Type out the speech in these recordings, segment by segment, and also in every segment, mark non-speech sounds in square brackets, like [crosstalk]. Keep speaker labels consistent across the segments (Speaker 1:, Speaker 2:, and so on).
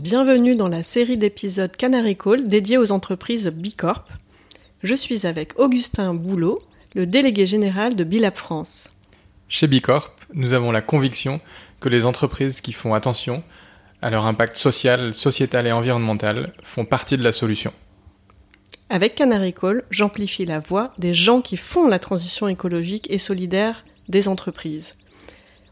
Speaker 1: Bienvenue dans la série d'épisodes Canary Call dédiée aux entreprises Bicorp. Je suis avec Augustin Boulot, le délégué général de Bilab France.
Speaker 2: Chez Bicorp, nous avons la conviction que les entreprises qui font attention à leur impact social, sociétal et environnemental font partie de la solution.
Speaker 1: Avec Canary Call, j'amplifie la voix des gens qui font la transition écologique et solidaire des entreprises.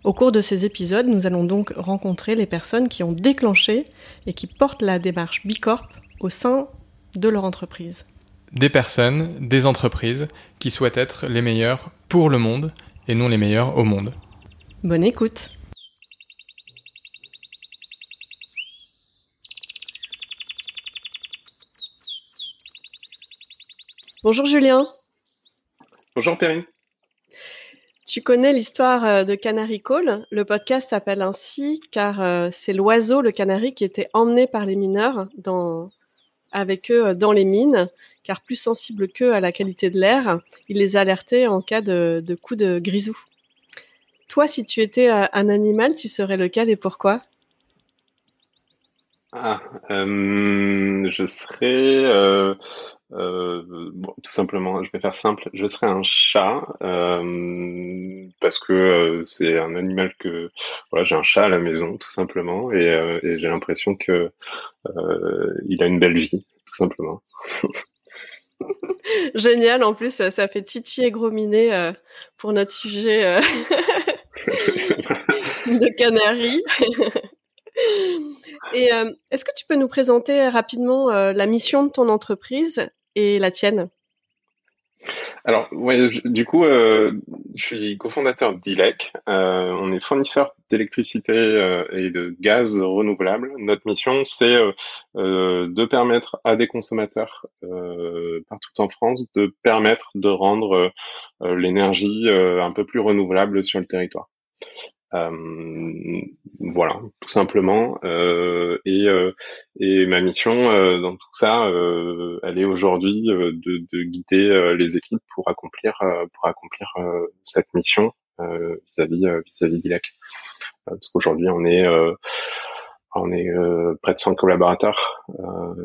Speaker 1: Au cours de ces épisodes, nous allons donc rencontrer les personnes qui ont déclenché et qui portent la démarche Bicorp au sein de leur entreprise.
Speaker 2: Des personnes, des entreprises qui souhaitent être les meilleures pour le monde et non les meilleures au monde.
Speaker 1: Bonne écoute Bonjour Julien.
Speaker 3: Bonjour Perrine.
Speaker 1: Tu connais l'histoire euh, de Canary Call? Le podcast s'appelle ainsi car euh, c'est l'oiseau, le canari, qui était emmené par les mineurs avec eux euh, dans les mines, car plus sensible qu'eux à la qualité de l'air, il les alertait en cas de, de coup de grisou. Toi, si tu étais un animal, tu serais lequel et pourquoi?
Speaker 3: Ah, je serais euh, bon, tout simplement, je vais faire simple, je serais un chat euh, parce que euh, c'est un animal que voilà, j'ai un chat à la maison tout simplement et, euh, et j'ai l'impression que il a une belle vie tout simplement. [laughs]
Speaker 1: Génial, en plus ça fait titiller et grominer pour notre sujet [laughs] [laughs] de Canaries. Et euh, est-ce que tu peux nous présenter rapidement euh, la mission de ton entreprise et la tienne?
Speaker 3: Alors, ouais, du coup, euh, je suis cofondateur d'ILEC. On est fournisseur d'électricité et de gaz renouvelable. Notre mission, c'est de permettre à des consommateurs partout en France de permettre de rendre l'énergie un peu plus renouvelable sur le territoire. Euh, voilà, tout simplement. Euh, et, euh, et ma mission dans tout ça, elle est aujourd'hui de, de, guider les équipes pour accomplir pour accomplir cette mission vis-à-vis vis-à-vis d'ILAC. parce qu'aujourd'hui, on est on est près de 100 collaborateurs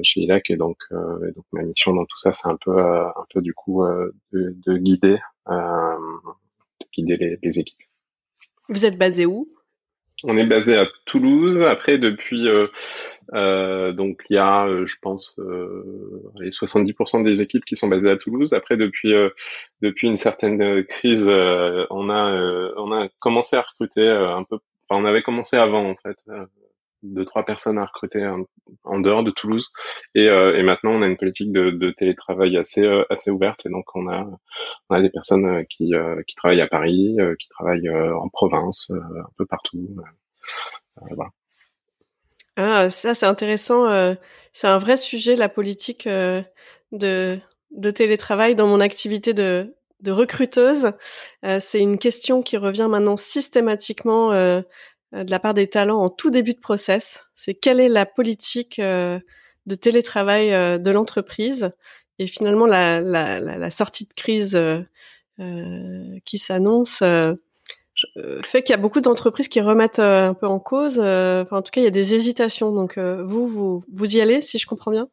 Speaker 3: chez ILAC et donc, et donc ma mission dans tout ça, c'est un peu un peu du coup de, de, guider de guider les, les équipes.
Speaker 1: Vous êtes basé où?
Speaker 3: On est basé à Toulouse. Après, depuis euh, euh, donc il y a, euh, je pense, les 70% des équipes qui sont basées à Toulouse. Après, depuis une certaine crise, on a on a commencé à recruter un peu. Enfin, on avait commencé avant en fait deux trois personnes à recruter en, dehors de Toulouse et, euh, et, maintenant on a une politique de, télétravail assez euh, assez ouverte et donc on a des personnes euh, qui travaillent à Paris, qui travaillent en province, un peu partout.
Speaker 1: Ah, ça c'est intéressant. c'est un vrai sujet la politique de télétravail dans mon activité de recruteuse. c'est une question qui revient maintenant systématiquement de la part des talents en tout début de process. C'est quelle est la politique euh, de télétravail euh, de l'entreprise et finalement la, sortie de crise qui s'annonce fait qu'il y a beaucoup d'entreprises qui remettent un peu en cause. Enfin, en tout cas, il y a des hésitations. Donc, vous, vous, vous y allez, si je comprends bien?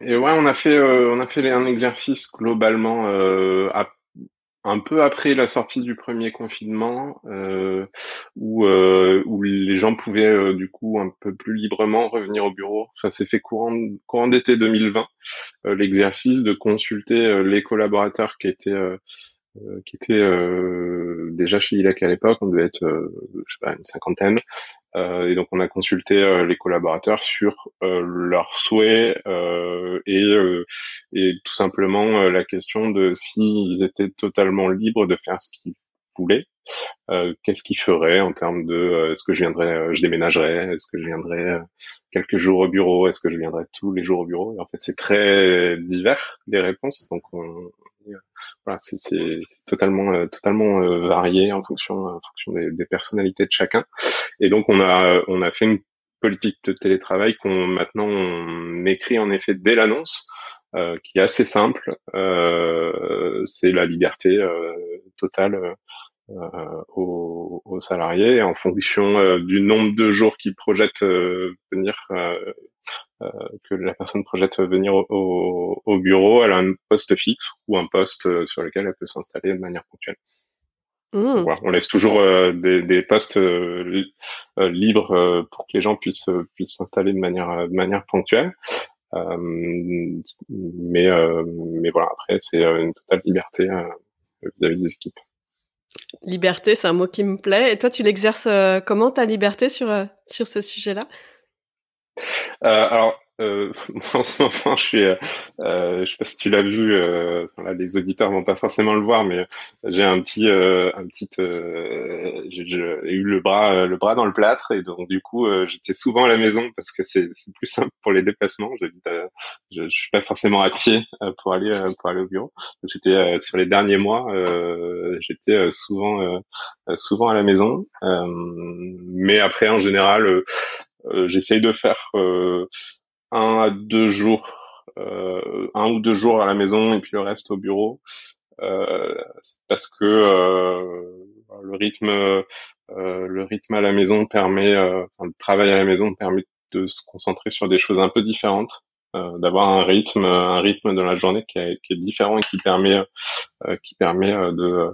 Speaker 3: Et ouais, on a fait, on a fait un exercice globalement à un peu après la sortie du premier confinement, euh, où, euh, où les gens pouvaient euh, du coup un peu plus librement revenir au bureau. Ça s'est fait courant, courant d'été 2020, euh, l'exercice de consulter les collaborateurs qui étaient euh, qui était euh, déjà chez ILAC à l'époque, on devait être, euh, je sais pas, une cinquantaine, et donc on a consulté les collaborateurs sur leurs souhaits et, et tout simplement la question de s'ils étaient totalement libres de faire ce qu'ils voulaient, qu'est-ce qu'ils feraient en termes de est-ce que je viendrais, je déménagerais, est-ce que je viendrais quelques jours au bureau, est-ce que je viendrais tous les jours au bureau. Et en fait, c'est très divers les réponses, donc on, voilà, c'est totalement euh, totalement euh, varié en fonction en fonction des, des, personnalités de chacun. Et donc on a on a fait une politique de télétravail qu'on maintenant on écrit en effet dès l'annonce, euh, qui est assez simple. Euh, c'est la liberté euh, totale aux, aux, salariés en fonction du nombre de jours qu'ils projettent venir que la personne projette venir au, au, bureau, elle a un poste fixe ou un poste sur lequel elle peut s'installer de manière ponctuelle. Mmh. on laisse toujours des, des, postes libres pour que les gens puissent puissent s'installer de manière de manière ponctuelle. Euh, mais mais voilà, après c'est une totale liberté vis-à-vis des équipes.
Speaker 1: Liberté, c'est un mot qui me plaît. Et toi, tu l'exerces comment ta liberté sur sur ce sujet-là?
Speaker 3: euh, alors, euh, [laughs] en ce moment, je suis, euh, euh, je sais pas si tu l'as vu, euh, là, les auditeurs vont pas forcément le voir, mais j'ai un petit, euh, un petit, euh, j'ai eu le bras, le bras dans le plâtre, et donc du coup, j'étais souvent à la maison parce que c'est plus simple pour les déplacements. je, je suis pas forcément à pied pour aller, pour aller au bureau. J'étais sur les derniers mois, j'étais souvent, souvent à la maison, mais après, en général. J'essaye de faire un à deux jours, euh, un ou deux jours à la maison et puis le reste au bureau, euh, parce que euh, le rythme, euh, le rythme à la maison permet, euh, enfin, le travail à la maison permet de se concentrer sur des choses un peu différentes, d'avoir un rythme, un rythme de la journée qui est, qui est différent et qui permet, qui permet de,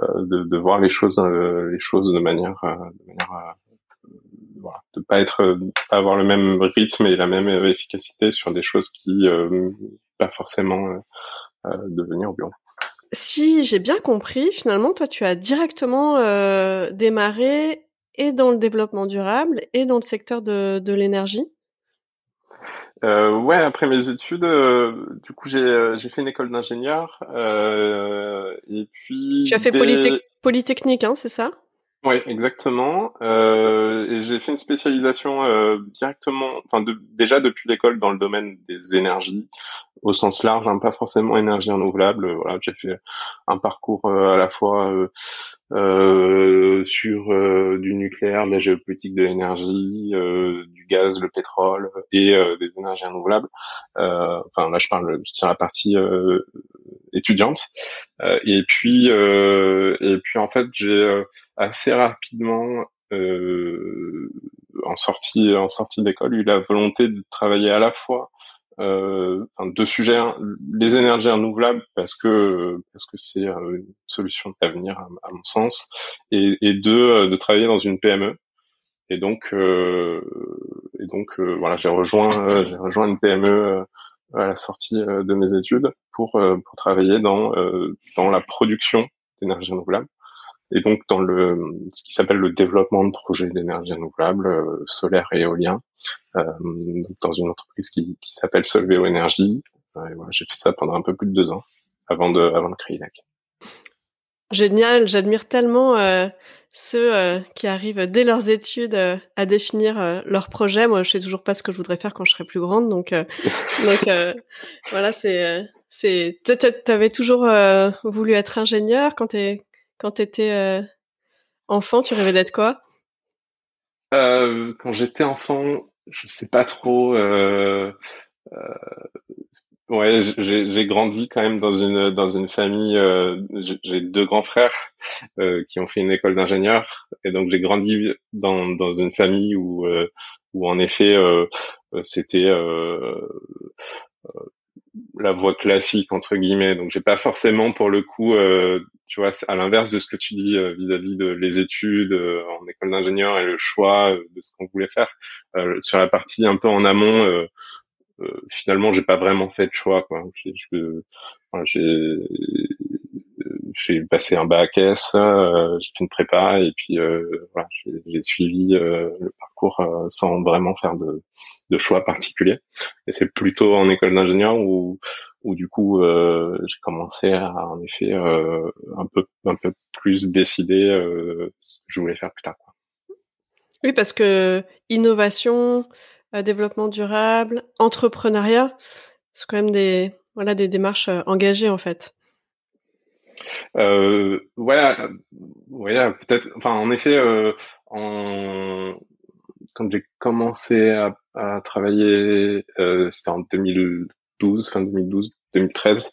Speaker 3: de, de voir les choses, les choses de manière, de manière voilà, de pas être, pas avoir le même rythme et la même efficacité sur des choses qui euh, pas forcément euh, euh, devenir au bureau.
Speaker 1: Si j'ai bien compris, finalement, toi, tu as directement euh, démarré et dans le développement durable et dans le secteur de, de l'énergie?
Speaker 3: Euh, ouais, après mes études, euh, du coup, j'ai j'ai fait une école d'ingénieur et puis.
Speaker 1: Tu as fait Polytechnique, hein, c'est ça?
Speaker 3: Oui, exactement. Euh, j'ai fait une spécialisation euh, directement, enfin déjà depuis l'école dans le domaine des énergies au sens large, hein, pas forcément énergie renouvelable. Voilà, j'ai fait un parcours euh, à la fois euh, euh, sur du nucléaire, de la géopolitique de l'énergie, du gaz, le pétrole et des énergies renouvelables. enfin là, je parle sur la partie étudiante. et puis et puis en fait, j'ai assez rapidement en sortie en sortie d'école eu la volonté de travailler à la fois euh, enfin, deux sujets hein. les énergies renouvelables parce que parce que c'est euh, une solution d'avenir à, à, mon sens et, deux euh, de travailler dans une PME et donc euh, et donc euh, voilà j'ai rejoint j'ai rejoint une PME à la sortie de mes études pour pour travailler dans dans la production d'énergie renouvelable et donc dans le ce qui s'appelle le développement de projets d'énergie renouvelable, euh, solaire et éolien, euh, dans une entreprise qui, qui s'appelle Solveo Energy. Euh, voilà, j'ai fait ça pendant un peu plus de deux ans avant de avant de créer LAC.
Speaker 1: Génial, j'admire tellement euh, ceux euh, qui arrivent dès leurs études euh, à définir leurs projets. Moi, je sais toujours pas ce que je voudrais faire quand je serai plus grande, donc [laughs] donc voilà, c'est c'est. Tu avais toujours voulu être ingénieur quand t'es quand tu étais enfant, tu rêvais d'être quoi?
Speaker 3: Quand j'étais enfant, je sais pas trop. Euh, ouais, j'ai grandi quand même dans une dans une famille. j'ai deux grands frères qui ont fait une école d'ingénieur, et donc j'ai grandi dans dans une famille où où en effet c'était la voie classique entre guillemets. Donc j'ai pas forcément pour le coup, euh, tu vois, à l'inverse de ce que tu dis euh, vis-à-vis de les études euh, en école d'ingénieur et le choix de ce qu'on voulait faire. sur la partie un peu en amont, finalement j'ai pas vraiment fait de choix. Quoi. J'ai j'ai passé un bac S, euh, j'ai fait une prépa et puis euh, voilà, j'ai suivi euh, le parcours euh, sans vraiment faire de, de choix particuliers. Et c'est plutôt en école d'ingénieur où, où du coup euh, j'ai commencé à en effet un peu un peu plus décider ce que je voulais faire plus tard. Quoi.
Speaker 1: Oui, parce que innovation, développement durable, entrepreneuriat, c'est quand même des voilà des démarches engagées en fait.
Speaker 3: Euh, peut-être. En effet, euh, quand j'ai commencé à, travailler, euh, c'était en 2012, fin 2012, 2013.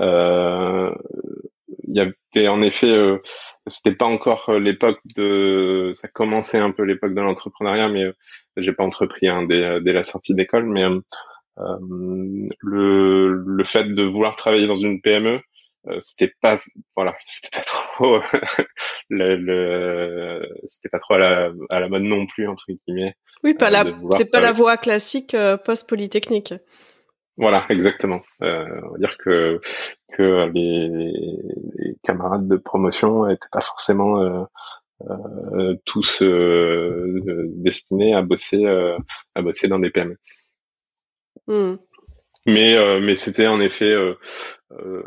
Speaker 3: Euh, il y avait en effet, euh, c'était pas encore l'époque de, ça commençait un peu l'époque de l'entrepreneuriat, mais j'ai pas entrepris hein, dès, dès, la sortie d'école, mais le, le fait de vouloir travailler dans une PME, c'était pas voilà [laughs] c'était pas trop [laughs] le, le c'était pas trop à la, à la mode non plus entre guillemets
Speaker 1: oui pas la c'est pas la voie classique post polytechnique
Speaker 3: voilà, exactement. Euh, on va dire que que les, les camarades de promotion n'étaient pas forcément euh, euh, tous euh, destinés à bosser euh, à bosser dans des PME. Hmm. Mais euh, mais c'était en effet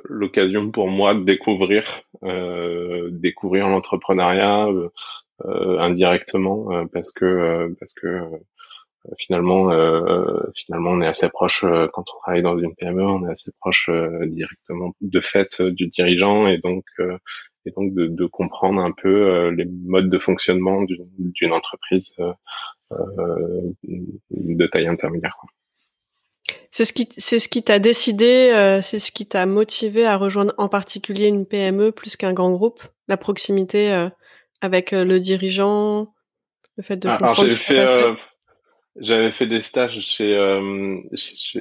Speaker 3: l'occasion pour moi de découvrir découvrir l'entrepreneuriat indirectement parce que parce que euh, finalement, euh, finalement, on est assez proche euh, quand on travaille dans une PME, on est assez proche directement de fait du dirigeant et donc et donc de, de, comprendre un peu les modes de fonctionnement d'une entreprise de taille intermédiaire.
Speaker 1: C'est ce qui c'est ce qui t'a décidé, c'est ce qui t'a motivé à rejoindre en particulier une PME plus qu'un grand groupe, la proximité avec le dirigeant, le fait de
Speaker 3: ah, Alors j'ai fait j'avais fait des stages chez, euh,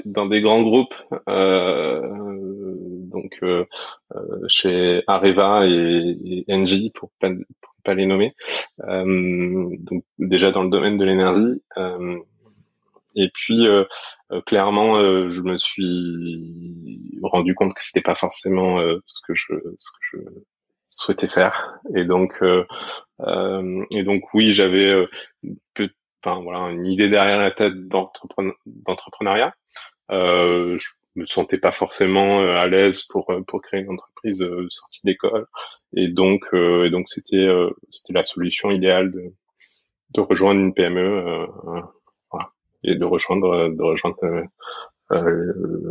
Speaker 3: dans des grands groupes, euh, donc euh, euh chez Areva et, et Engie pour pas, pour pas les nommer. Euh, donc déjà dans le domaine de l'énergie. Euh, et puis clairement, je me suis rendu compte que c'était pas forcément ce que je ce que je souhaitais faire. Et donc et donc oui, j'avais enfin voilà, une idée derrière la tête d'entrepreneuriat. Euh, je me sentais pas forcément euh, à l'aise pour euh, pour créer une entreprise euh, sortie d'école, et donc euh, et donc c'était c'était la solution idéale de de rejoindre une PME, voilà, et de rejoindre de rejoindre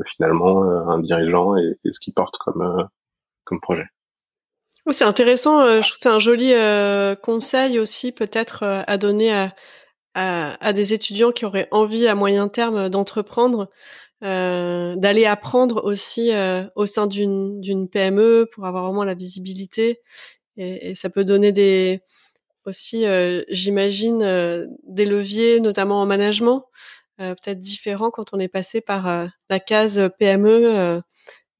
Speaker 3: finalement un dirigeant et, ce qu'il porte comme comme projet.
Speaker 1: C'est intéressant. je trouve c'est un joli conseil aussi peut-être à donner à à, des étudiants qui auraient envie à moyen terme d'entreprendre, euh, d'aller apprendre aussi euh, au sein d'une PME pour avoir vraiment la visibilité et, ça peut donner des aussi euh, j'imagine des leviers notamment en management peut-être différents quand on est passé par la case PME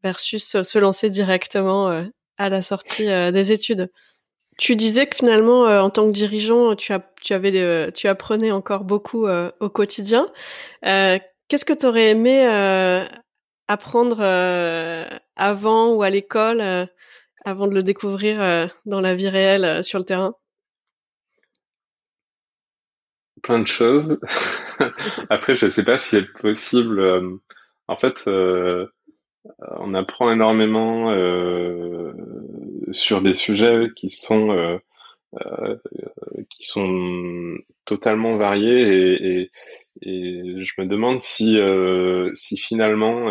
Speaker 1: versus se lancer directement à la sortie des études. Tu disais que finalement, euh, en tant que dirigeant, tu, euh, apprenais encore beaucoup euh, au quotidien. Qu'est-ce que tu aurais aimé apprendre avant ou à l'école, avant de le découvrir dans la vie réelle sur le terrain?
Speaker 3: Plein de choses. [laughs] Après, je ne sais pas si c'est possible. en fait, on apprend énormément sur des sujets qui sont euh, euh, qui sont totalement variés et, je me demande si euh, si finalement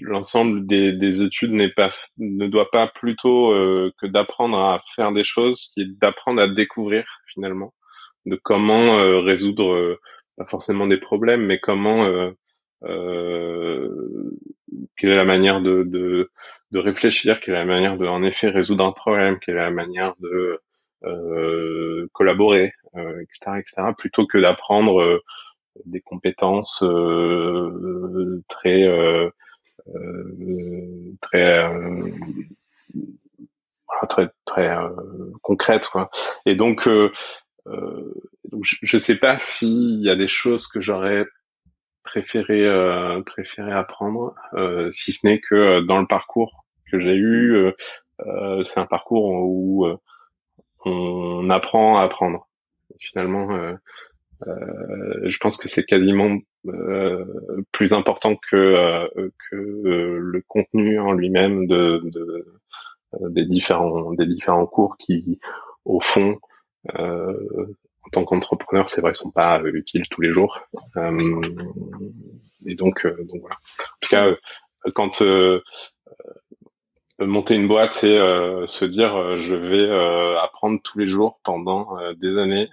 Speaker 3: l'ensemble des, des études n'est pas ne doit pas plutôt que d'apprendre à faire des choses, qui d'apprendre à découvrir finalement de comment résoudre pas forcément des problèmes, mais comment quelle est la manière de, de, réfléchir, quelle est la manière de, en effet, résoudre un problème, quelle est la manière de euh, collaborer, euh, etc., etc., plutôt que d'apprendre euh, des compétences euh, très euh, très très très concrètes, quoi. Et donc, je ne sais pas s'il y a des choses que j'aurais préféré euh, préféré apprendre, euh, si ce n'est que euh, dans le parcours que j'ai eu, c'est un parcours où on apprend à apprendre. Finalement, je pense que c'est quasiment plus important que que le contenu en lui-même de, de, des différents des différents cours qui au fond en tant qu'entrepreneur, c'est vrai, sont pas euh, utiles tous les jours. Euh, et donc, euh, donc voilà. En tout cas, quand monter une boîte, c'est se dire je vais apprendre tous les jours pendant des années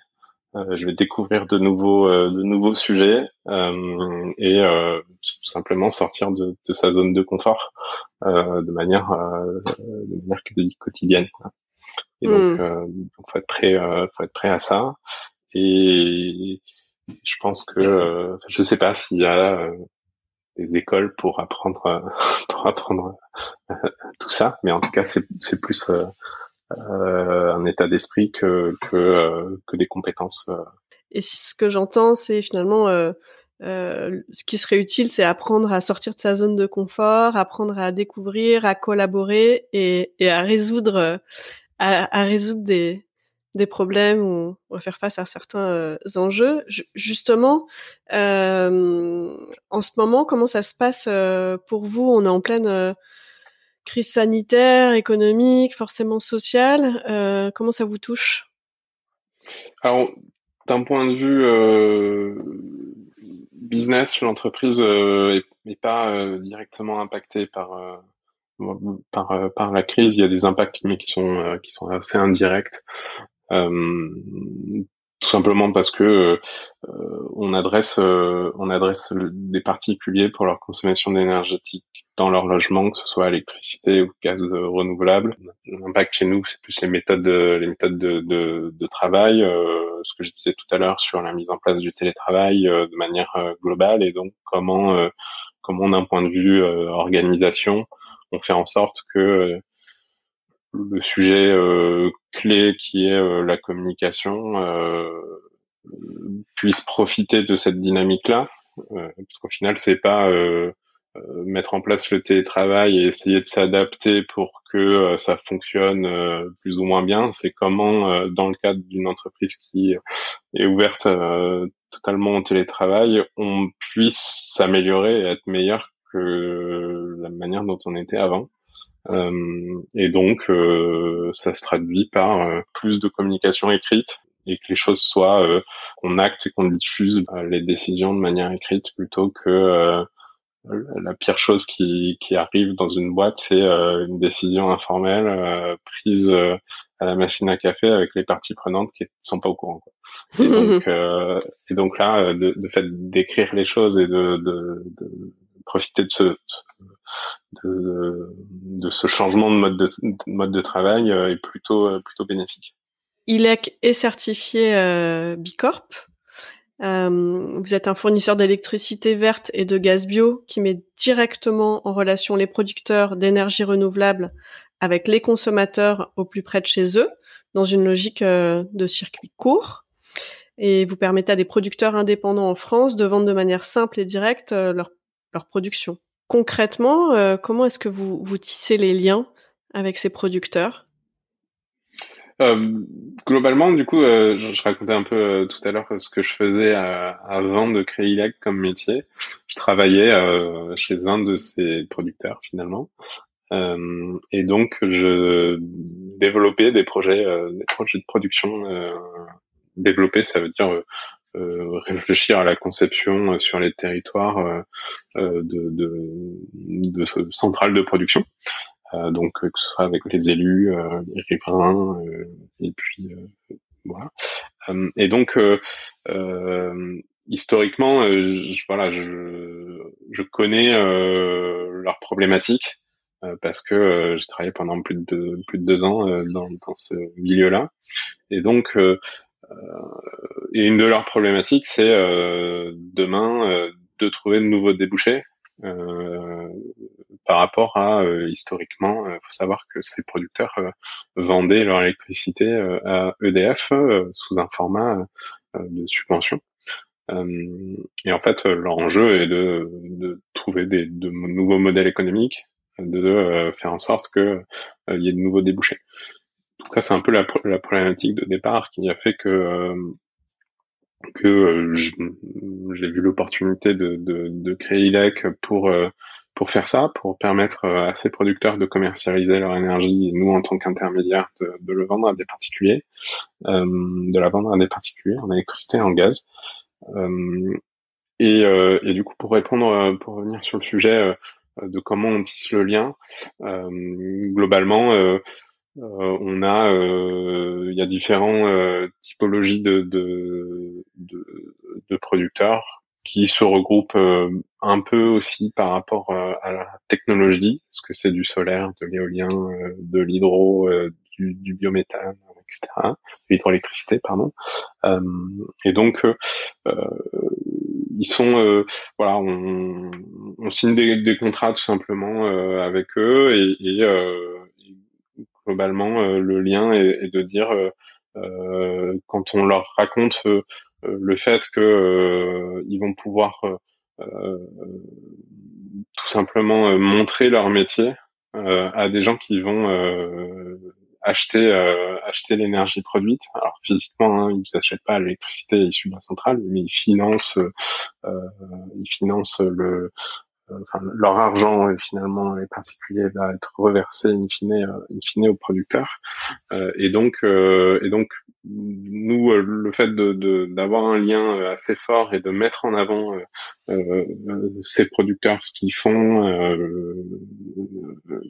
Speaker 3: Euh, je vais découvrir de nouveaux, euh, de nouveaux sujets euh, et tout simplement sortir de, de, sa zone de confort de manière, de manière quotidienne. Quoi. Et donc, donc, faut être prêt, faut être prêt à ça. Et je pense que, je sais pas s'il y a des écoles pour apprendre, [laughs] pour apprendre tout ça, mais en tout cas, c'est, plus euh, un état d'esprit que, que, euh, que des compétences. Euh.
Speaker 1: Et ce que j'entends, c'est finalement euh, ce qui serait utile, c'est apprendre à sortir de sa zone de confort, apprendre à découvrir, à collaborer et, et à résoudre, à, à, résoudre des, des problèmes ou, faire face à certains enjeux. justement, euh, en ce moment, comment ça se passe pour vous? On est en pleine crise sanitaire, économique, forcément sociale. Euh, comment ça vous touche?
Speaker 3: Alors, d'un point de vue euh, business, l'entreprise n'est euh, pas directement impactée par par, par la crise. Il y a des impacts, mais qui sont qui sont assez indirects tout simplement parce que euh, on adresse euh, on adresse des particuliers pour leur consommation énergétique dans leur logement, que ce soit électricité ou gaz renouvelable. L'impact chez nous, c'est plus les méthodes de, les méthodes de, de, de travail, euh, ce que je disais tout à l'heure sur la mise en place du télétravail de manière globale et donc comment comment d'un point de vue organisation, on fait en sorte que le sujet euh, clé qui est euh, la communication euh, puisse profiter de cette dynamique-là, parce qu'au final, c'est pas mettre en place le télétravail et essayer de s'adapter pour que ça fonctionne plus ou moins bien. C'est comment, dans le cadre d'une entreprise qui est ouverte totalement au télétravail, on puisse s'améliorer et être meilleur que la manière dont on était avant. Euh, et donc, euh, ça se traduit par euh, plus de communication écrite et que les choses soient qu'on acte et qu'on diffuse les décisions de manière écrite plutôt que la pire chose qui, qui arrive dans une boîte, c'est une décision informelle prise à la machine à café avec les parties prenantes qui sont pas au courant. Quoi. Et, [laughs] donc, et donc là, de, de fait d'écrire les choses et de, de, de profiter de ce de, ce changement de mode de, mode de travail euh, est plutôt euh, plutôt bénéfique.
Speaker 1: ILEC est certifié euh, Bicorp. Euh, vous êtes un fournisseur d'électricité verte et de gaz bio qui met directement en relation les producteurs d'énergie renouvelable avec les consommateurs au plus près de chez eux, dans une logique de circuit court. Et vous permettez à des producteurs indépendants en France de vendre de manière simple et directe leur, leur production. Concrètement, euh, comment est-ce que vous, vous tissez les liens avec ces producteurs?
Speaker 3: Euh, globalement, du coup, euh, je, racontais un peu tout à l'heure ce que je faisais avant de créer ILEC comme métier. Je travaillais chez un de ces producteurs finalement, et donc je développais des projets, des projets de production. développer, ça veut dire réfléchir à la conception euh, sur les territoires euh, de, centrales de production. donc que ce soit avec les élus, les riverains, et puis voilà. et donc historiquement, je, voilà, je, connais leurs problématiques parce que j'ai travaillé pendant plus de plus de deux ans dans, dans ce milieu-là, et donc et une de leurs problématiques, c'est euh, demain euh, de trouver de nouveaux débouchés. Euh, par rapport à historiquement, il faut savoir que ces producteurs vendaient leur électricité à EDF sous un format de subvention. et en fait, leur enjeu est de, de trouver des, de nouveaux modèles économiques, de faire en sorte qu'il y ait de nouveaux débouchés. Ça, c'est un peu la, la, problématique de départ qui a fait que que euh, j'ai vu l'opportunité de, de, de, créer ILEC pour euh, pour faire ça, pour permettre euh, à ces producteurs de commercialiser leur énergie et nous en tant qu'intermédiaire de, de, le vendre à des particuliers, euh, de la vendre à des particuliers en électricité, en gaz. Euh, et, et, du coup, pour répondre, pour revenir sur le sujet de comment on tisse le lien, globalement, on a, il y a différentes typologies de, de, de, producteurs qui se regroupent un peu aussi par rapport à la technologie, parce que c'est du solaire, de l'éolien, de l'hydro, du, du biométhane, etc. L'hydroélectricité, pardon. Euh, et donc, euh, ils sont, euh, voilà, on, on signe des, des, contrats tout simplement avec eux et, et globalement, le lien est, de dire quand on leur raconte le fait que ils vont pouvoir tout simplement montrer leur métier à des gens qui vont acheter euh, l'énergie produite. Alors physiquement, hein, ils n'achètent pas l'électricité issue de la centrale, mais euh, ils financent le enfin, leur argent finalement les particuliers va être reversé in fine, in fine aux producteurs et donc et donc nous, euh, le fait de d'avoir un lien euh, assez fort et de mettre en avant euh, ces producteurs, ce qu'ils font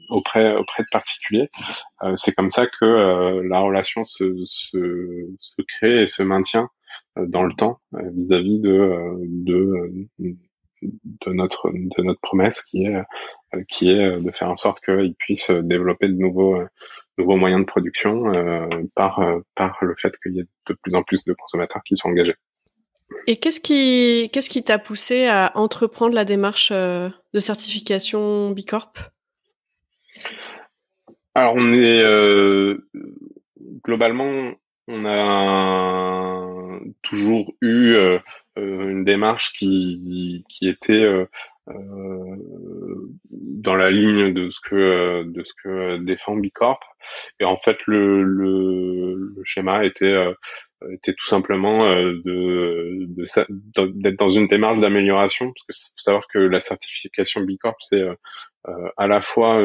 Speaker 3: auprès auprès de particuliers, c'est comme ça que la relation se, se, se crée et se maintient dans le temps vis-à-vis de, de de notre de notre promesse qui est qui est de faire en sorte qu'ils puissent développer de nouveaux nouveaux moyens de production euh, par, euh, par le fait qu'il y ait de plus en plus de consommateurs qui sont engagés.
Speaker 1: Et qu'est-ce qui qu'est-ce qui t'a poussé à entreprendre la démarche euh, de certification Bicorp?
Speaker 3: Alors on est globalement on a toujours eu une démarche qui qui était dans la ligne de ce que de ce que défend Bicorp. Et en fait le le, le schéma était euh, était tout simplement euh, de d'être dans une démarche d'amélioration parce que faut savoir que la certification Bicorp c'est euh, à la fois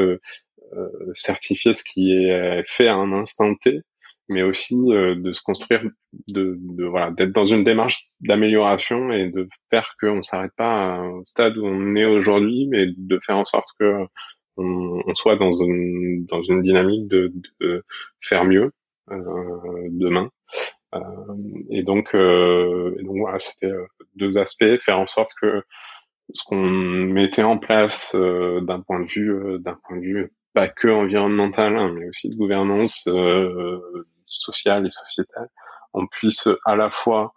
Speaker 3: certifier ce qui est fait à un instant T mais aussi euh, de se construire, de, de voilà, d'être dans une démarche d'amélioration et de faire qu'on s'arrête pas au stade où on est aujourd'hui, mais de faire en sorte que on, soit dans une dans une dynamique de, de faire mieux euh, demain. Euh, et donc, euh, et donc voilà, c'était euh, deux aspects faire en sorte que ce qu'on mettait en place d'un point de vue d'un point de vue pas que environnemental, hein, mais aussi de gouvernance, euh, sociale et sociétale, on puisse à la fois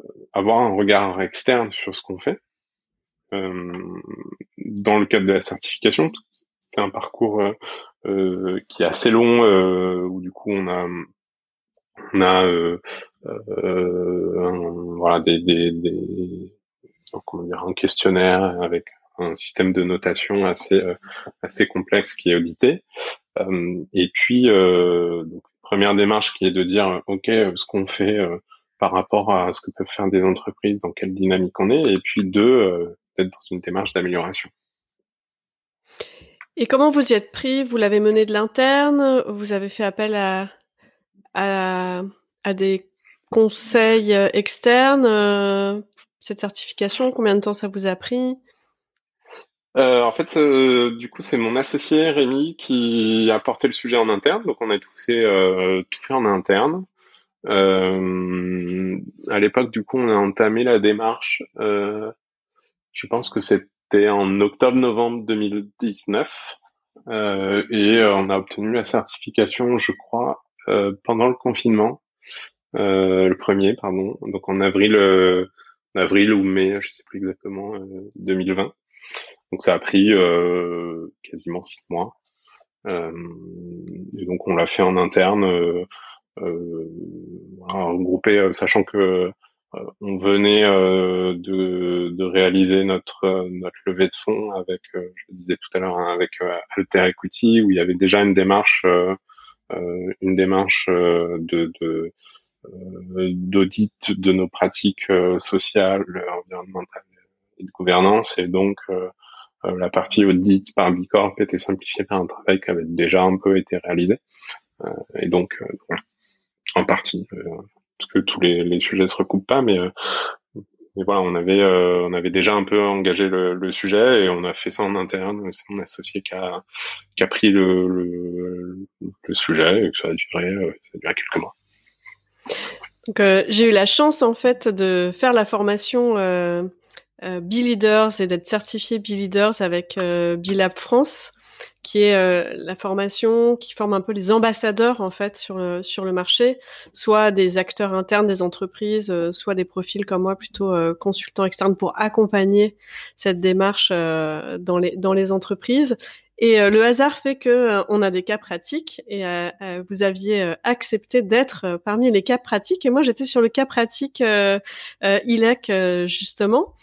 Speaker 3: euh, avoir un regard externe sur ce qu'on fait. Euh, dans le cadre de la certification, c'est un parcours euh, euh, qui est assez long, euh, où du coup on a on a euh, un, voilà des, des, des comment dire un questionnaire avec un système de notation assez assez complexe qui est audité et puis donc première démarche qui est de dire, OK, euh, ce qu'on fait euh, par rapport à ce que peuvent faire des entreprises, dans quelle dynamique on est, et puis deux, euh, d'être dans une démarche d'amélioration.
Speaker 1: Et comment vous y êtes pris? Vous l'avez mené de l'interne? Vous avez fait appel à des conseils externes? Cette certification, combien de temps ça vous a pris?
Speaker 3: Euh, en fait, euh, du coup, c'est mon associé Rémi qui a porté le sujet en interne. Donc, on a tout fait, euh, tout fait en interne. Euh, à l'époque, du coup, on a entamé la démarche. je pense que c'était en octobre-novembre 2019, et on a obtenu la certification, je crois, pendant le confinement, le premier, pardon. Donc, en avril, avril ou mai, je sais plus exactement, 2020. Donc ça a pris euh, quasiment six mois. Euh, et donc on l'a fait en interne, euh, euh regroupé, sachant que on venait de, de, réaliser notre notre levée de fonds avec, je le disais tout à l'heure, hein, avec Alter Equity, où il y avait déjà une démarche, une démarche de, de d'audit de nos pratiques sociales, environnementales et de gouvernance, et donc euh, la partie audit par Bicorp était simplifiée par un travail qui avait déjà un peu été réalisé. Euh, et donc, euh, en partie, parce que tous les, les, sujets se recoupent pas, mais mais voilà, on avait, euh, on avait déjà un peu engagé le, sujet et on a fait ça en interne. C'est mon associé qui a, qui a pris le, le, le sujet et que ça a duré, euh, ça a duré quelques mois.
Speaker 1: Donc, euh, j'ai eu la chance en fait de faire la formation euh, euh B-Leaders et d'être certifié B-Leaders avec euh, B-Lab France qui est euh, la formation qui forme un peu les ambassadeurs en fait sur le, sur le marché, soit des acteurs internes des entreprises, euh, soit des profils comme moi plutôt euh, consultants externes pour accompagner cette démarche dans les dans les entreprises. Et le hasard fait que on a des cas pratiques et vous aviez accepté d'être parmi les cas pratiques et moi j'étais sur le cas pratique ILEC justement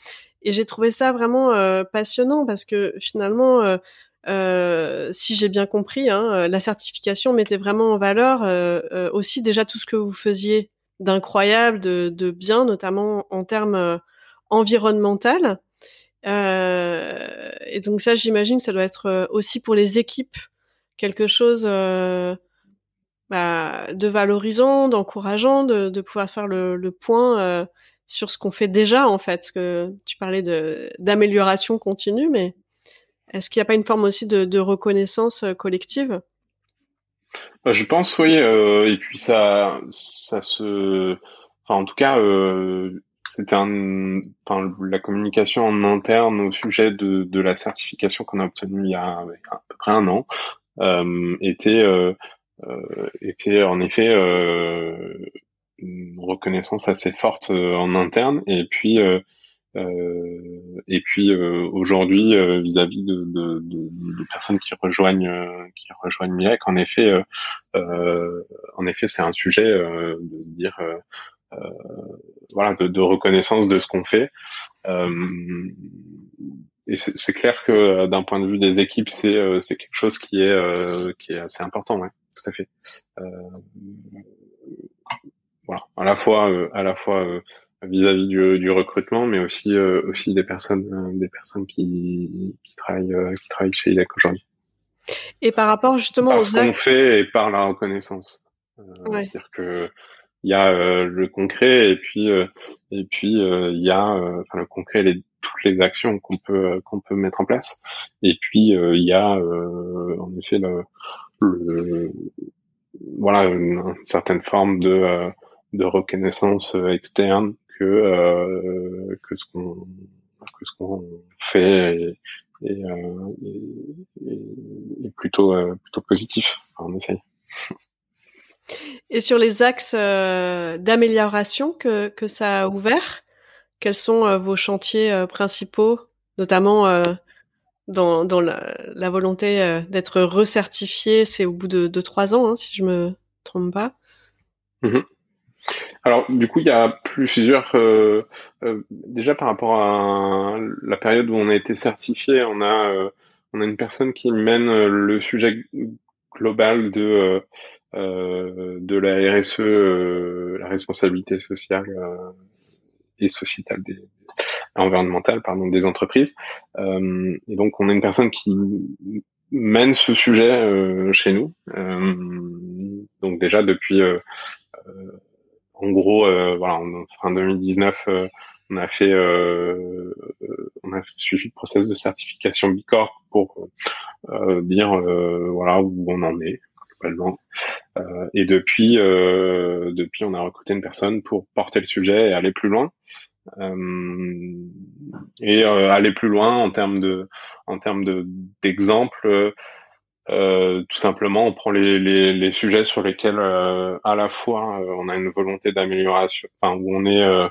Speaker 1: et j'ai trouvé ça vraiment passionnant parce que finalement euh, si j'ai bien compris, hein, euh, la certification mettait vraiment en valeur euh, aussi déjà tout ce que vous faisiez d'incroyable, de, bien, notamment en termes environnemental. et donc ça, j'imagine, ça doit être aussi pour les équipes quelque chose bah, de valorisant, d'encourageant, de, pouvoir faire le point sur ce qu'on fait déjà en fait. Tu parlais d'amélioration continue, mais est-ce qu'il n'y a pas une forme aussi de, de reconnaissance euh, collective?
Speaker 3: Bah, Je pense oui. Euh, et puis ça, ça se, enfin en tout cas, euh, c'était un, enfin la communication en interne au sujet de, de la certification qu'on a obtenue il y a à peu près un an euh, était euh était en effet une reconnaissance assez forte en interne et puis euh, et puis euh, aujourd'hui, euh, vis-à-vis de, de, de, de, personnes qui rejoignent qui rejoignent Mirek, en effet, en effet, c'est un sujet de se dire voilà de, de, reconnaissance de ce qu'on fait. et c'est clair que d'un point de vue des équipes, c'est c'est quelque chose qui est qui est assez important, ouais, tout à fait. Voilà, à la fois à la fois vis-à-vis du, du, recrutement, mais aussi euh, aussi des personnes euh, des personnes qui, qui travaillent euh, qui travaillent chez ILEC aujourd'hui.
Speaker 1: Et par rapport justement
Speaker 3: par ce qu'on fait et par la reconnaissance. C'est-à-dire que il y a le concret et puis et puis il y a enfin le concret les toutes les actions qu'on peut qu'on peut mettre en place et puis il y a en effet le, le voilà une, une, certaine forme de de reconnaissance externe que euh, que ce qu'on que ce qu'on fait est, est, euh, est, plutôt euh, plutôt positif. Enfin, on essaye. [laughs]
Speaker 1: Et sur les axes d'amélioration que, que ça a ouvert, quels sont vos chantiers principaux, notamment dans, dans la, la volonté d'être recertifié C'est au bout de, de trois ans, hein, si je me trompe pas.
Speaker 3: Mmh alors, du coup, il y a plusieurs. Euh, euh, déjà, par rapport à la période où on a été certifié, on a euh, on a une personne qui mène le sujet global de de la RSE, la responsabilité sociale et sociétale des environnementale pardon des entreprises. et donc, on a une personne qui mène ce sujet chez nous. donc déjà depuis en gros, euh, voilà, en fin 2019, euh, on a fait, euh, on a suivi le process de certification Bicorp pour dire voilà où on en est globalement. et depuis, depuis, on a recruté une personne pour porter le sujet et aller plus loin. et aller plus loin en termes de en termes de d'exemples euh, tout simplement, on prend les, les, sujets sur lesquels euh, à la fois euh, on a une volonté d'amélioration, enfin où on est,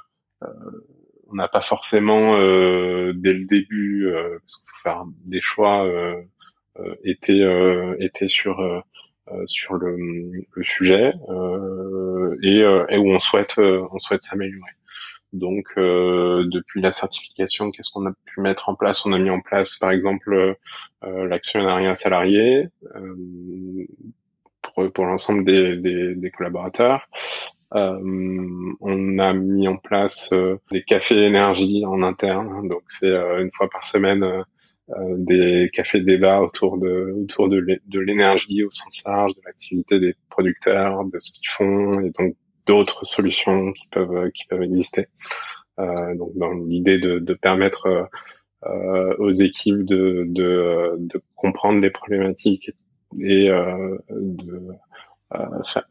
Speaker 3: on n'a pas forcément dès le début, parce qu'il faut faire des choix, était était sur sur le, le sujet et, et où on souhaite on souhaite s'améliorer. Donc, euh, depuis la certification, qu'est-ce qu'on a pu mettre en place? On a mis en place, par exemple, euh, l'actionnariat salarié euh, pour, pour l'ensemble des, des, des, collaborateurs. Euh, on a mis en place euh, des cafés énergie en interne, donc c'est euh, une fois par semaine des cafés débats autour de autour de l'énergie au sens large, de l'activité des producteurs, de ce qu'ils font, et donc d'autres solutions qui peuvent qui peuvent exister. donc dans l'idée de, de, permettre aux équipes de, de, de, comprendre les problématiques et de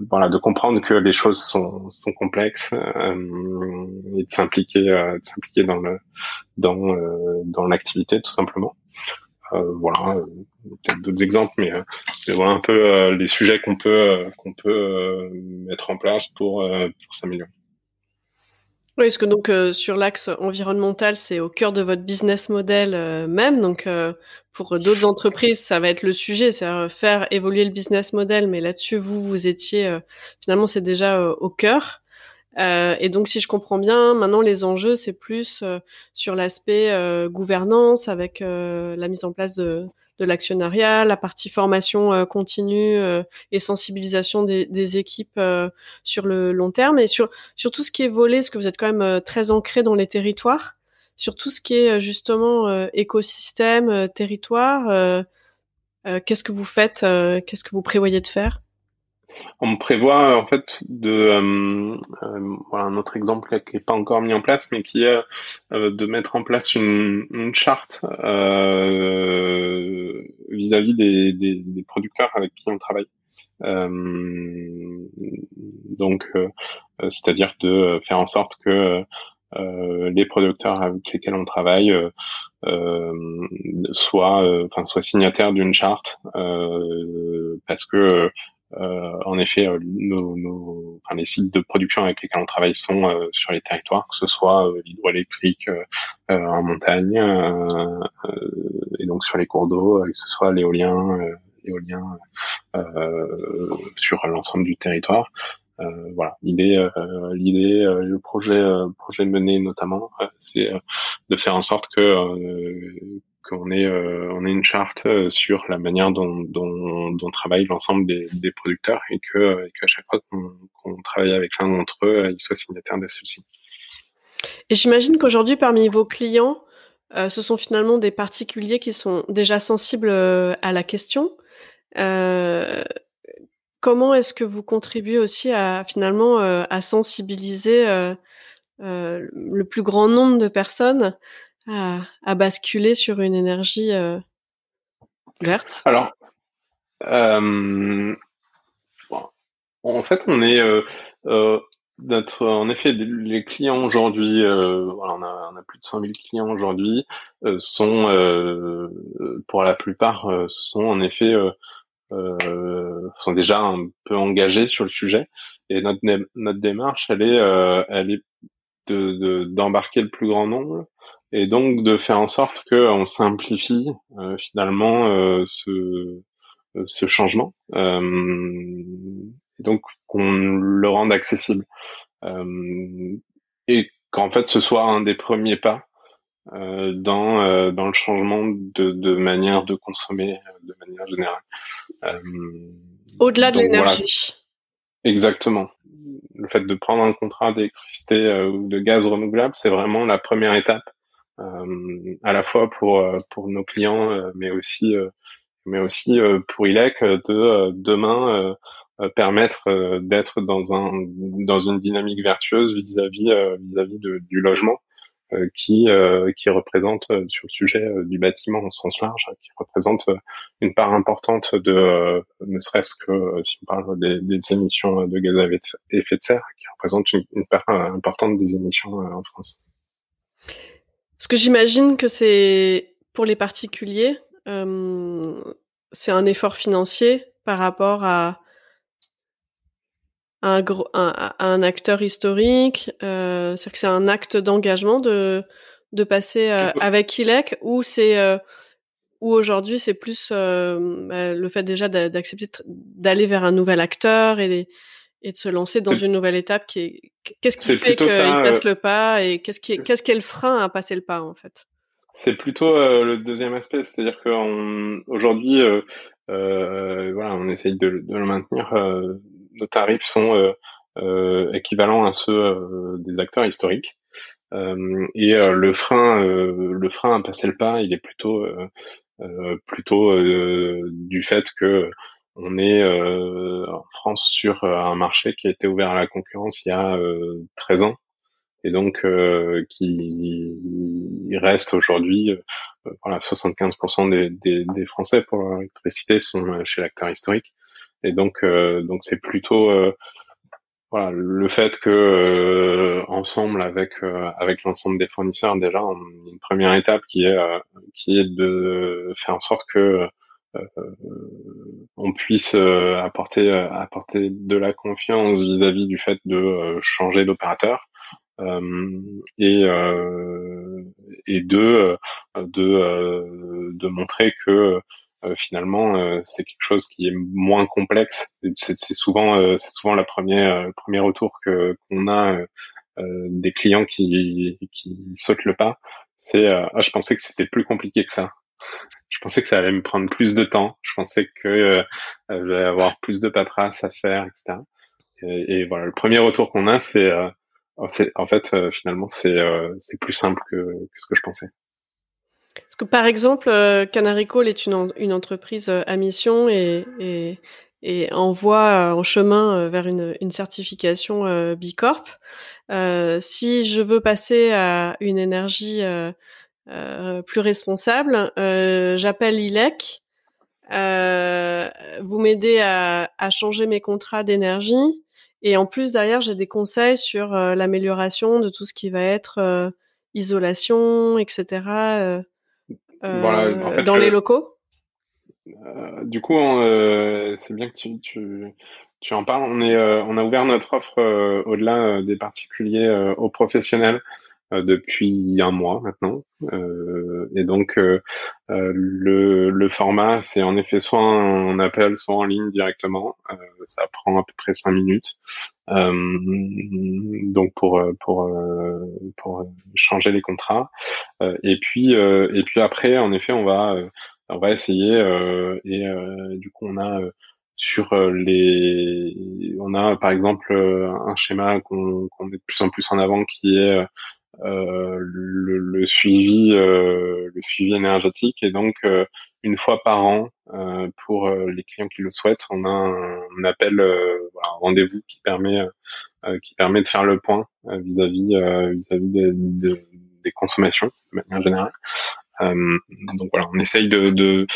Speaker 3: voilà de comprendre que les choses sont, sont complexes et de s'impliquer de s'impliquer dans le dans dans l'activité tout simplement euh, voilà, euh, peut-être d'autres exemples, mais, euh, voilà un peu les sujets qu'on peut qu'on peut mettre en place pour pour s'améliorer.
Speaker 1: Oui, parce que donc sur l'axe environnemental, c'est au cœur de votre business model même. Donc pour d'autres entreprises, ça va être le sujet, c'est faire évoluer le business model. Mais là-dessus, vous vous étiez finalement, c'est déjà au cœur. Euh, et donc, si je comprends bien, maintenant les enjeux, c'est plus euh, sur l'aspect euh, gouvernance avec la mise en place de, l'actionnariat, la partie formation continue et sensibilisation des, des équipes sur le long terme, et sur, sur tout ce qui est volé, parce que vous êtes quand même très ancré dans les territoires, sur tout ce qui est justement écosystème, territoire. Qu'est-ce que vous faites Qu'est-ce que vous prévoyez de faire?
Speaker 3: On prévoit en fait de euh, euh, voilà un autre exemple qui n'est pas encore mis en place, mais qui est euh, de mettre en place une, charte vis-à-vis des, producteurs avec qui on travaille. donc, c'est-à-dire de faire en sorte que les producteurs avec lesquels on travaille soient, soient signataires d'une charte, parce que en effet, euh, nos, nos, enfin, les sites de production avec lesquels on travaille sont euh, sur les territoires, que ce soit l'hydroélectrique en montagne et donc sur les cours d'eau, que ce soit l'éolien, éolien sur l'ensemble du territoire. Euh, voilà, l'idée, euh, l'idée, le projet, projet mené notamment, c'est de faire en sorte que euh, on ait une charte euh, sur la manière dont, dont, travaille l'ensemble des, producteurs et que euh, qu'à chaque fois qu'on travaille avec l'un d'entre eux, ils soient signataires de celle-ci.
Speaker 1: Et j'imagine qu'aujourd'hui, parmi vos clients, ce sont finalement des particuliers qui sont déjà sensibles à la question. Comment est-ce que vous contribuez aussi à finalement à sensibiliser le plus grand nombre de personnes à, basculer sur une énergie euh, verte
Speaker 3: Alors, euh, en fait, on est euh, notre, en effet, les clients aujourd'hui, voilà, on, a, on, a, plus de 100 000 clients aujourd'hui, sont, pour la plupart, ce sont en effet, sont déjà un peu engagés sur le sujet. Et notre, notre démarche, elle est, elle est de d'embarquer le plus grand nombre et donc de faire en sorte que on simplifie euh, finalement euh, ce euh, ce changement et donc qu'on le rende accessible et qu'en fait ce soit un des premiers pas dans dans le changement de, de manière de consommer de manière générale.
Speaker 1: Au-delà de l'énergie.
Speaker 3: Exactement le fait de prendre un contrat d'électricité euh, ou de gaz renouvelable, c'est vraiment la première étape, euh, à la fois pour euh, pour nos clients, mais aussi mais aussi pour ILEC de demain permettre d'être dans un dans une dynamique vertueuse vis-à-vis vis-à-vis du logement qui euh, qui représente euh, sur le sujet du bâtiment au sens large, qui représente une part importante de, ne serait-ce que si on parle des, des, émissions de gaz à effet de serre, qui représente une, une part importante des émissions en France.
Speaker 1: Ce que j'imagine que c'est pour les particuliers, euh, c'est un effort financier par rapport à un, gros, un, un acteur historique euh, C'est-à-dire que c'est un acte d'engagement de, de passer euh, avec ILEC ou c'est euh, ou aujourd'hui c'est plus euh, bah, le fait déjà d'accepter d'aller vers un nouvel acteur et, et de se lancer dans une nouvelle étape qui est qu'est-ce qui fait qu'il passe le pas et qu'est-ce qui qu'est-ce qui est le frein à passer le pas en fait?
Speaker 3: C'est plutôt le deuxième aspect, c'est-à-dire qu'aujourd'hui, euh, euh, voilà, on essaye de, de le maintenir nos tarifs sont euh, euh, équivalents à ceux euh, des acteurs historiques. et le frein, le frein à passer le pas, il est plutôt plutôt du fait que on est en France sur un marché qui a été ouvert à la concurrence il y a 13 ans et donc qui reste aujourd'hui voilà 75% des, des, des, Français pour l'électricité sont chez l'acteur historique et donc donc c'est plutôt voilà le fait que ensemble avec avec l'ensemble des fournisseurs déjà une première étape qui est qui est de faire en sorte que euh, on puisse euh, apporter euh, apporter de la confiance vis-à-vis du fait de changer d'opérateur et et de de de montrer que finalement c'est quelque chose qui est moins complexe c'est souvent c'est souvent la première le premier retour que qu'on a des clients qui qui sautent le pas c'est ah, je pensais que c'était plus compliqué que ça je pensais que ça allait me prendre plus de temps. Je pensais que euh, j'allais avoir plus de paperasse à faire, etc. Et, voilà, le premier retour qu'on a, c'est euh, en fait euh, finalement euh, c'est plus simple que, que, ce que je pensais.
Speaker 1: Parce que par exemple, euh, Canary Call est une, une entreprise à mission et, et, et envoie en chemin vers une, une certification B Corp. si je veux passer à une énergie euh, plus responsable. Euh, J'appelle l'ILEC. Euh, vous m'aidez à, à, changer mes contrats d'énergie. Et en plus, derrière, j'ai des conseils sur euh, l'amélioration de tout ce qui va être euh, isolation, etc. Voilà, dans les locaux?
Speaker 3: du coup, c'est bien que tu, tu, tu, en parles. On, est, on a ouvert notre offre au-delà des particuliers aux professionnels. Euh, depuis un mois maintenant. Euh, et donc euh, le, le, format, c'est en effet soit un appel, soit en ligne directement. ça prend à peu près cinq minutes. donc pour pour pour changer les contrats. et puis et puis après, en effet, on va on va essayer et du coup on a sur les on a par exemple un schéma qu'on qu met de plus en plus en avant qui est euh, le, le, suivi euh, le suivi énergétique. Et donc euh, une fois par an pour les clients qui le souhaitent on a un, appel voilà, un rendez-vous qui permet qui permet de faire le point vis-à-vis vis-à-vis des, des, consommations de manière générale. Donc voilà on essaye de, de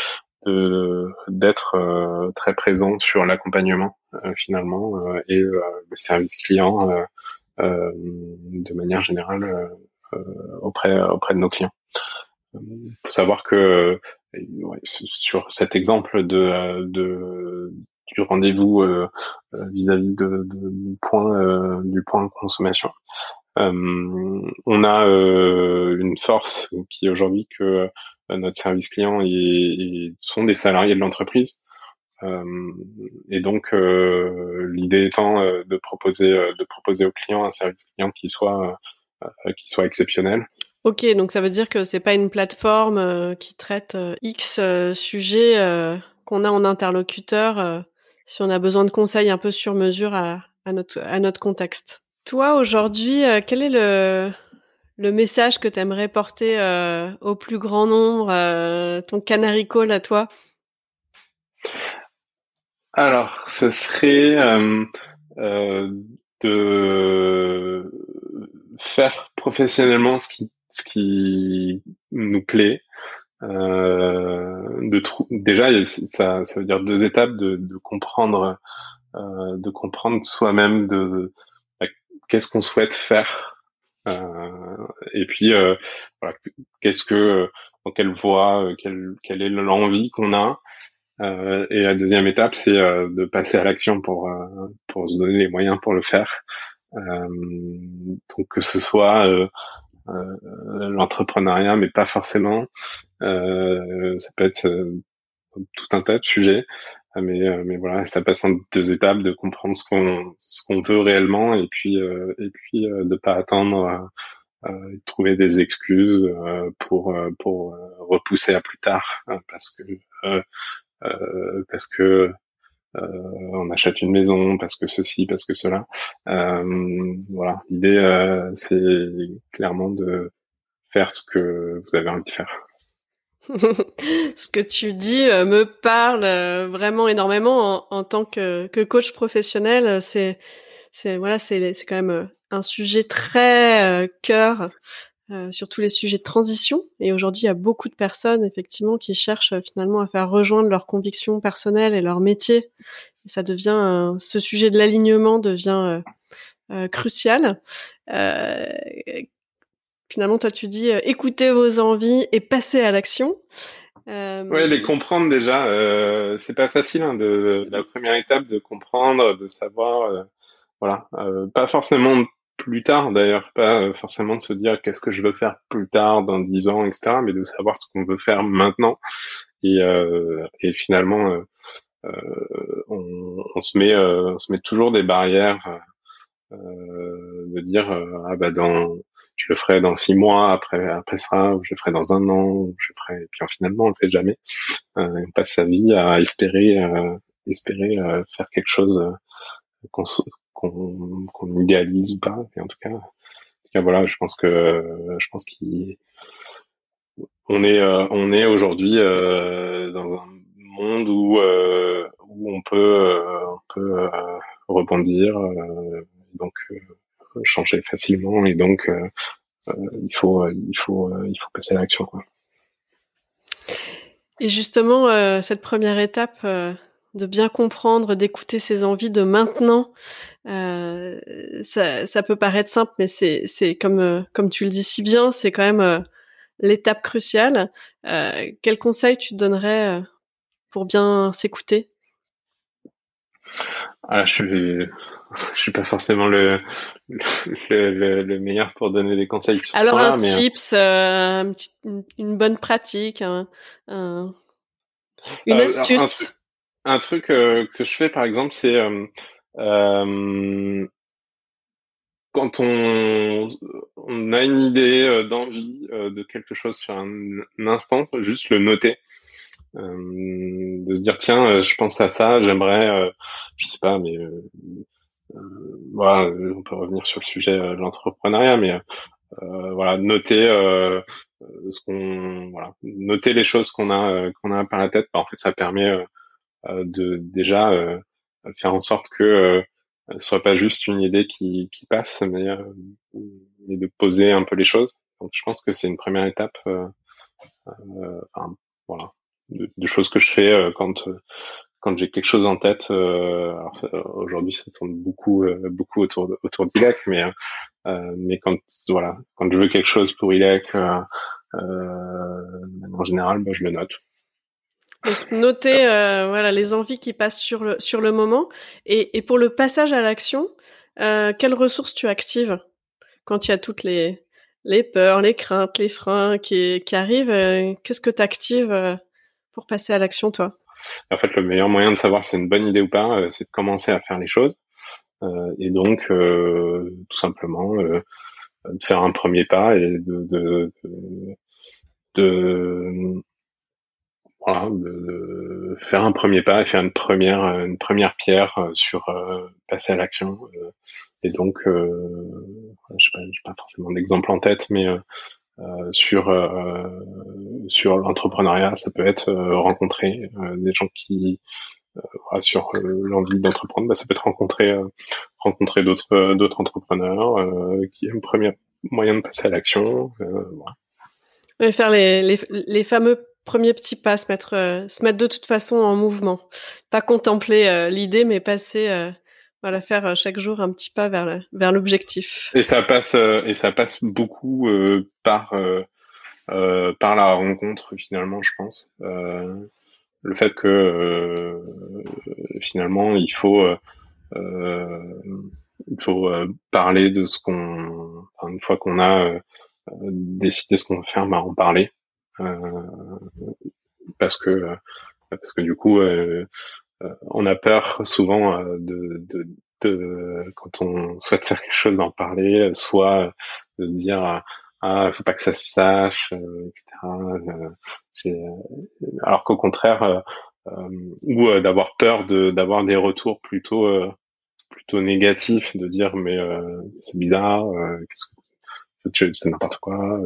Speaker 3: d'être très présent sur l'accompagnement finalement et le service client de manière générale euh, euh, auprès auprès de nos clients. Il faut savoir que sur cet exemple de, du rendez-vous vis-à-vis du point du point consommation. Euh, on a une force qui aujourd'hui que notre service client et sont des salariés de l'entreprise. Euh, et donc euh, l'idée étant euh, de proposer de proposer aux clients un service client qui soit qui soit exceptionnel.
Speaker 1: Ok, donc ça veut dire que c'est pas une plateforme qui traite X sujets qu'on a en interlocuteur si on a besoin de conseils un peu sur mesure à, notre à notre contexte. Toi aujourd'hui, quel est le le message que tu aimerais porter au plus grand nombre, ton canary call à toi?
Speaker 3: Alors, ce serait euh, euh, de faire professionnellement ce qui, ce qui nous plaît. Euh, déjà, ça, ça veut dire deux étapes de, de comprendre, de comprendre soi-même de, bah, qu'est-ce qu'on souhaite faire, et puis qu'est-ce que dans quelle voie, quelle, quelle est l'envie qu'on a, euh, et la deuxième étape, c'est euh, de passer à l'action pour euh, pour se donner les moyens pour le faire. donc que ce soit l'entrepreneuriat, mais pas forcément. ça peut être tout un tas de sujets, mais mais voilà, ça passe en deux étapes de comprendre ce qu'on ce qu'on veut réellement et puis et puis de pas attendre. Euh, trouver des excuses pour pour repousser à plus tard parce que euh, parce que euh, on achète une maison, parce que ceci, parce que cela. Euh, voilà, l'idée c'est clairement de faire ce que vous avez envie de faire. [laughs]
Speaker 1: ce que tu dis me parle vraiment énormément en, tant que, coach professionnel. C'est, voilà, c'est, c'est quand même un sujet très cœur sur tous les sujets de transition. Et aujourd'hui, il y a beaucoup de personnes effectivement qui cherchent finalement à faire rejoindre leurs convictions personnelles et leur métier. Et ça devient ce sujet de l'alignement devient crucial. finalement, toi, tu dis écoutez vos envies et passez à l'action.
Speaker 3: Euh... Ouais, les comprendre déjà, euh, c'est pas facile. Hein, de, la première étape, de comprendre, de savoir, euh, voilà, euh, pas forcément plus tard d'ailleurs, pas euh, forcément de se dire qu'est-ce que je veux faire plus tard, dans dix ans, etc., mais de savoir ce qu'on veut faire maintenant. Et, et finalement, on, on, se met, on se met toujours des barrières, de dire ah bah dans je le ferai dans six mois après après ça, ou je le ferai dans un an, ou je le ferai. Et puis finalement, on le fait jamais. Euh, on passe sa vie à espérer, euh, espérer euh, faire quelque chose euh, qu'on idéalise ou pas. Et en tout cas, voilà, je pense que je pense qu'on est on est aujourd'hui dans un monde où où on peut on peut rebondir donc changer facilement et donc euh, euh, il faut il faut il faut passer à l'action.
Speaker 1: Et justement, euh, cette première étape de bien comprendre, d'écouter ses envies de maintenant, euh, ça, ça, peut paraître simple, mais c'est, c'est comme, comme tu le dis si bien, c'est quand même l'étape cruciale. Euh, quel conseil tu donnerais pour bien s'écouter?
Speaker 3: Ah, je suis je suis pas forcément le, le, le, meilleur pour donner des conseils sur
Speaker 1: Alors
Speaker 3: un
Speaker 1: mais... tips, euh, une bonne pratique, un, un, une euh, astuce.
Speaker 3: Un, truc euh, que je fais par exemple, c'est euh, euh, quand on, a une idée d'envie de quelque chose sur un, un, instant, juste le noter. de se dire tiens, je pense à ça, j'aimerais, je sais pas, mais euh, voilà, euh, on peut revenir sur le sujet euh, de l'entrepreneuriat, mais voilà, noter ce qu'on, voilà, noter les choses qu'on a qu'on a par la tête. Bah, en fait, ça permet de déjà faire en sorte que ce soit pas juste une idée qui, qui passe, mais, mais de poser un peu les choses. Donc, je pense que c'est une première étape. Enfin, voilà, de, de, choses que je fais quand quand j'ai quelque chose en tête, euh, aujourd'hui ça tourne beaucoup euh, beaucoup autour de, autour d'ILEC, mais euh, mais quand voilà quand je veux quelque chose pour ILEC, euh, en général, bah, je le note.
Speaker 1: Donc, noter voilà les envies qui passent sur le sur le moment et, et pour le passage à l'action, quelles ressources tu actives quand il y a toutes les les peurs, les craintes, les freins qui qui arrivent Qu'est-ce que tu actives pour passer à l'action toi?
Speaker 3: En fait, le meilleur moyen de savoir si c'est une bonne idée ou pas, euh, c'est de commencer à faire les choses. Euh, et donc, euh, tout simplement, de faire un premier pas et de, de, de, voilà, de, faire un premier pas et faire une première une première pierre sur passer à l'action. et donc, je n'ai pas, pas, forcément d'exemple en tête, mais euh, sur euh, sur l'entrepreneuriat, ça peut être euh, rencontrer des gens qui voilà, sur l'envie d'entreprendre, bah, ça peut être rencontrer rencontrer d'autres d'autres entrepreneurs qui est un premier moyen de passer à l'action.
Speaker 1: Voilà. faire les, les, les fameux premiers petits pas, se mettre, se mettre de toute façon en mouvement. Pas contempler l'idée, mais passer voilà, faire euh, chaque jour un petit pas vers vers l'objectif.
Speaker 3: Et ça passe euh, et ça passe beaucoup euh, par par la rencontre finalement, je pense. le fait que finalement il faut il faut parler de ce qu'on une fois qu'on a décidé ce qu'on veut faire, bah, en parler parce que parce que du coup euh, on a peur souvent euh, de, de, de, quand on souhaite faire quelque chose d'en parler, euh, soit de se dire ah faut pas que ça se sache, etc. alors qu'au contraire, ou d'avoir peur de d'avoir des retours plutôt plutôt négatifs, de dire mais c'est bizarre, qu'est-ce que c'est n'importe quoi,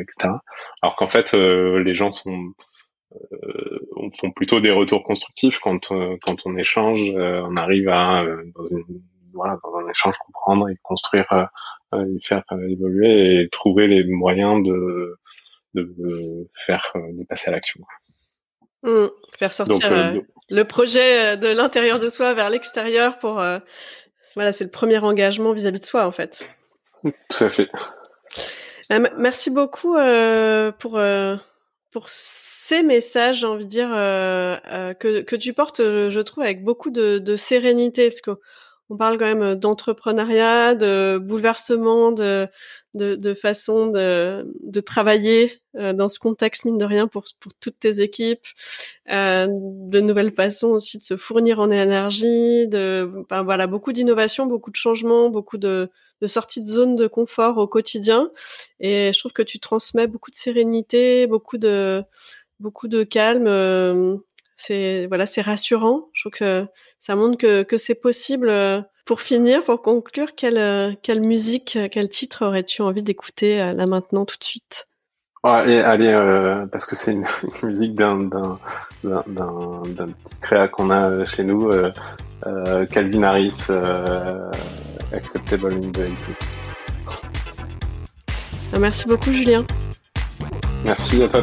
Speaker 3: etc. Alors qu'en fait, les gens sont euh, on font plutôt des retours constructifs quand euh, quand on échange, euh, on arrive à dans une voilà, dans un échange, comprendre et construire, euh, et faire évoluer et trouver les moyens de, de faire de passer à l'action.
Speaker 1: Mmh. faire sortir le projet de l'intérieur de soi vers l'extérieur pour voilà, c'est le premier engagement vis-à-vis de soi en fait.
Speaker 3: Tout à fait.
Speaker 1: Merci beaucoup euh, pour pour ces messages, j'ai envie de dire, euh, euh, que, que tu portes, euh, je trouve, avec beaucoup de, de sérénité, parce qu'on parle quand même d'entrepreneuriat, de bouleversement, de, de, de façon de, de travailler dans ce contexte, mine de rien, pour, pour toutes tes équipes, de nouvelles façons aussi de se fournir en énergie, de, ben, voilà, beaucoup d'innovation, beaucoup de changements, beaucoup de, de sortie de zone de confort au quotidien. Et je trouve que tu transmets beaucoup de sérénité, beaucoup de beaucoup de calme. Euh, c'est voilà, c'est rassurant. Je trouve que ça montre que, que c'est possible. Euh, pour finir, pour conclure, quelle euh, quelle musique, quel titre aurais-tu envie d'écouter là maintenant tout de suite?
Speaker 3: Allez, allez parce que c'est une, [laughs] musique d'un petit créa qu'on a chez nous, Calvin Harris, Acceptable in the
Speaker 1: Merci beaucoup, Julien.
Speaker 3: Merci à toi.